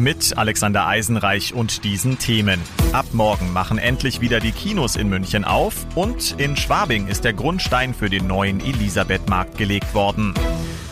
Mit Alexander Eisenreich und diesen Themen. Ab morgen machen endlich wieder die Kinos in München auf und in Schwabing ist der Grundstein für den neuen Elisabethmarkt gelegt worden.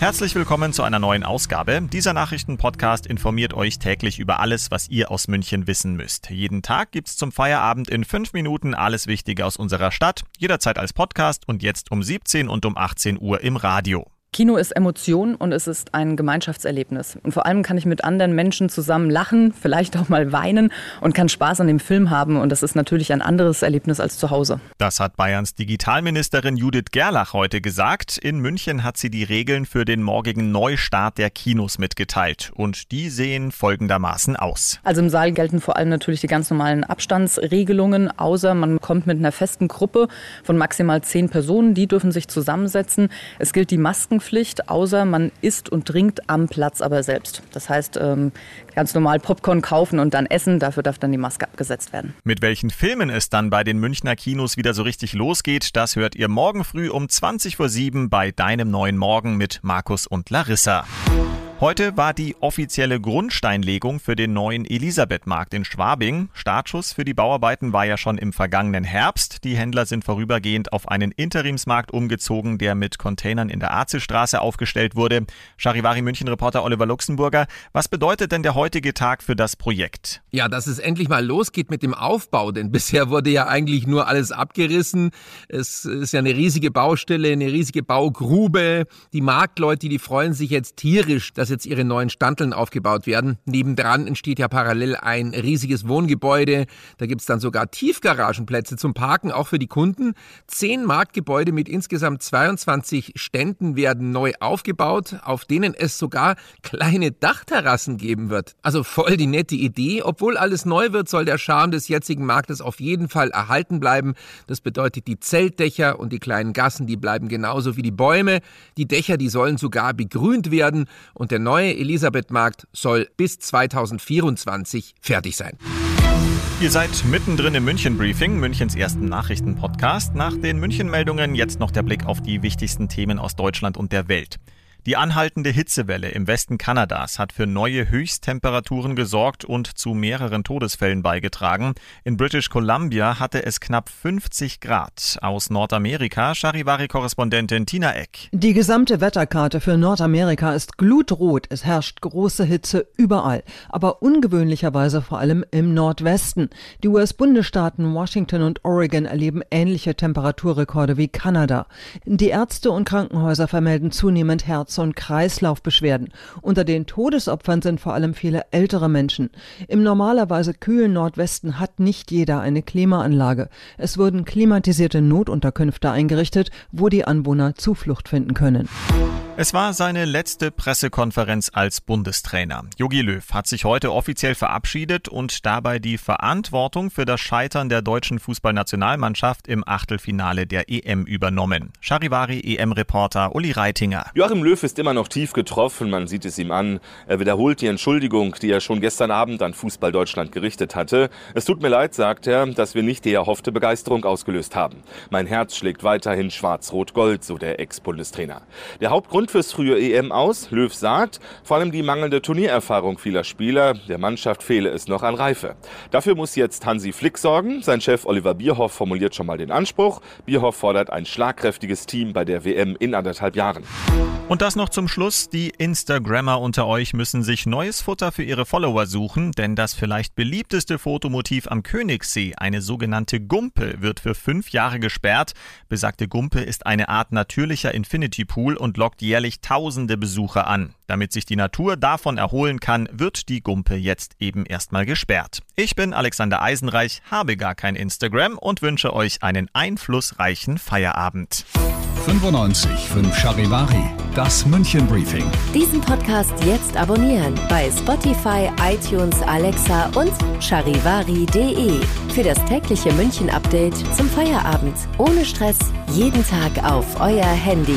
Herzlich willkommen zu einer neuen Ausgabe. Dieser Nachrichtenpodcast informiert euch täglich über alles, was ihr aus München wissen müsst. Jeden Tag gibt's zum Feierabend in fünf Minuten alles Wichtige aus unserer Stadt, jederzeit als Podcast und jetzt um 17 und um 18 Uhr im Radio. Kino ist Emotion und es ist ein Gemeinschaftserlebnis. Und vor allem kann ich mit anderen Menschen zusammen lachen, vielleicht auch mal weinen und kann Spaß an dem Film haben. Und das ist natürlich ein anderes Erlebnis als zu Hause. Das hat Bayerns Digitalministerin Judith Gerlach heute gesagt. In München hat sie die Regeln für den morgigen Neustart der Kinos mitgeteilt. Und die sehen folgendermaßen aus. Also im Saal gelten vor allem natürlich die ganz normalen Abstandsregelungen, außer man kommt mit einer festen Gruppe von maximal zehn Personen. Die dürfen sich zusammensetzen. Es gilt die Masken Maskenpflicht, außer man isst und trinkt am Platz aber selbst. Das heißt, ähm, ganz normal Popcorn kaufen und dann essen, dafür darf dann die Maske abgesetzt werden. Mit welchen Filmen es dann bei den Münchner Kinos wieder so richtig losgeht, das hört ihr morgen früh um 20 vor 7 bei Deinem neuen Morgen mit Markus und Larissa. Heute war die offizielle Grundsteinlegung für den neuen Elisabethmarkt in Schwabing. Startschuss für die Bauarbeiten war ja schon im vergangenen Herbst. Die Händler sind vorübergehend auf einen Interimsmarkt umgezogen, der mit Containern in der Azelstraße aufgestellt wurde. Charivari München Reporter Oliver Luxemburger, was bedeutet denn der heutige Tag für das Projekt? Ja, dass es endlich mal losgeht mit dem Aufbau, denn bisher wurde ja eigentlich nur alles abgerissen. Es ist ja eine riesige Baustelle, eine riesige Baugrube. Die Marktleute, die freuen sich jetzt tierisch, dass jetzt ihre neuen Standeln aufgebaut werden. Nebendran entsteht ja parallel ein riesiges Wohngebäude. Da gibt's dann sogar Tiefgaragenplätze zum Parken, auch für die Kunden. Zehn Marktgebäude mit insgesamt 22 Ständen werden neu aufgebaut, auf denen es sogar kleine Dachterrassen geben wird. Also voll die nette Idee. Obwohl alles neu wird, soll der Charme des jetzigen Marktes auf jeden Fall erhalten bleiben. Das bedeutet, die Zeltdächer und die kleinen Gassen, die bleiben genauso wie die Bäume. Die Dächer, die sollen sogar begrünt werden und der neue Elisabethmarkt soll bis 2024 fertig sein. Ihr seid mittendrin im München Briefing, Münchens ersten Nachrichtenpodcast. Nach den München Meldungen jetzt noch der Blick auf die wichtigsten Themen aus Deutschland und der Welt. Die anhaltende Hitzewelle im Westen Kanadas hat für neue Höchsttemperaturen gesorgt und zu mehreren Todesfällen beigetragen. In British Columbia hatte es knapp 50 Grad. Aus Nordamerika Charivari-Korrespondentin Tina Eck. Die gesamte Wetterkarte für Nordamerika ist glutrot. Es herrscht große Hitze überall, aber ungewöhnlicherweise vor allem im Nordwesten. Die US-Bundesstaaten Washington und Oregon erleben ähnliche Temperaturrekorde wie Kanada. Die Ärzte und Krankenhäuser vermelden zunehmend Herz Herz- und Kreislaufbeschwerden. Unter den Todesopfern sind vor allem viele ältere Menschen. Im normalerweise kühlen Nordwesten hat nicht jeder eine Klimaanlage. Es wurden klimatisierte Notunterkünfte eingerichtet, wo die Anwohner Zuflucht finden können. Es war seine letzte Pressekonferenz als Bundestrainer. Jogi Löw hat sich heute offiziell verabschiedet und dabei die Verantwortung für das Scheitern der deutschen Fußballnationalmannschaft im Achtelfinale der EM übernommen. Charivari EM-Reporter Uli Reitinger. Joachim Löw ist immer noch tief getroffen, man sieht es ihm an. Er wiederholt die Entschuldigung, die er schon gestern Abend an Fußball Deutschland gerichtet hatte. Es tut mir leid, sagt er, dass wir nicht die erhoffte Begeisterung ausgelöst haben. Mein Herz schlägt weiterhin schwarz-rot-gold, so der Ex-Bundestrainer. Der Hauptgrund fürs frühe EM aus. Löw sagt, vor allem die mangelnde Turniererfahrung vieler Spieler. Der Mannschaft fehle es noch an Reife. Dafür muss jetzt Hansi Flick sorgen. Sein Chef Oliver Bierhoff formuliert schon mal den Anspruch. Bierhoff fordert ein schlagkräftiges Team bei der WM in anderthalb Jahren. Und das noch zum Schluss. Die Instagrammer unter euch müssen sich neues Futter für ihre Follower suchen, denn das vielleicht beliebteste Fotomotiv am Königssee, eine sogenannte Gumpe, wird für fünf Jahre gesperrt. Besagte Gumpe ist eine Art natürlicher Infinity Pool und lockt jährlich jährlich tausende Besucher an. Damit sich die Natur davon erholen kann, wird die Gumpe jetzt eben erstmal gesperrt. Ich bin Alexander Eisenreich, habe gar kein Instagram und wünsche euch einen einflussreichen Feierabend. 95 5 Charivari, das München Briefing. Diesen Podcast jetzt abonnieren bei Spotify, iTunes, Alexa und charivari.de. Für das tägliche München Update zum Feierabend. Ohne Stress, jeden Tag auf euer Handy.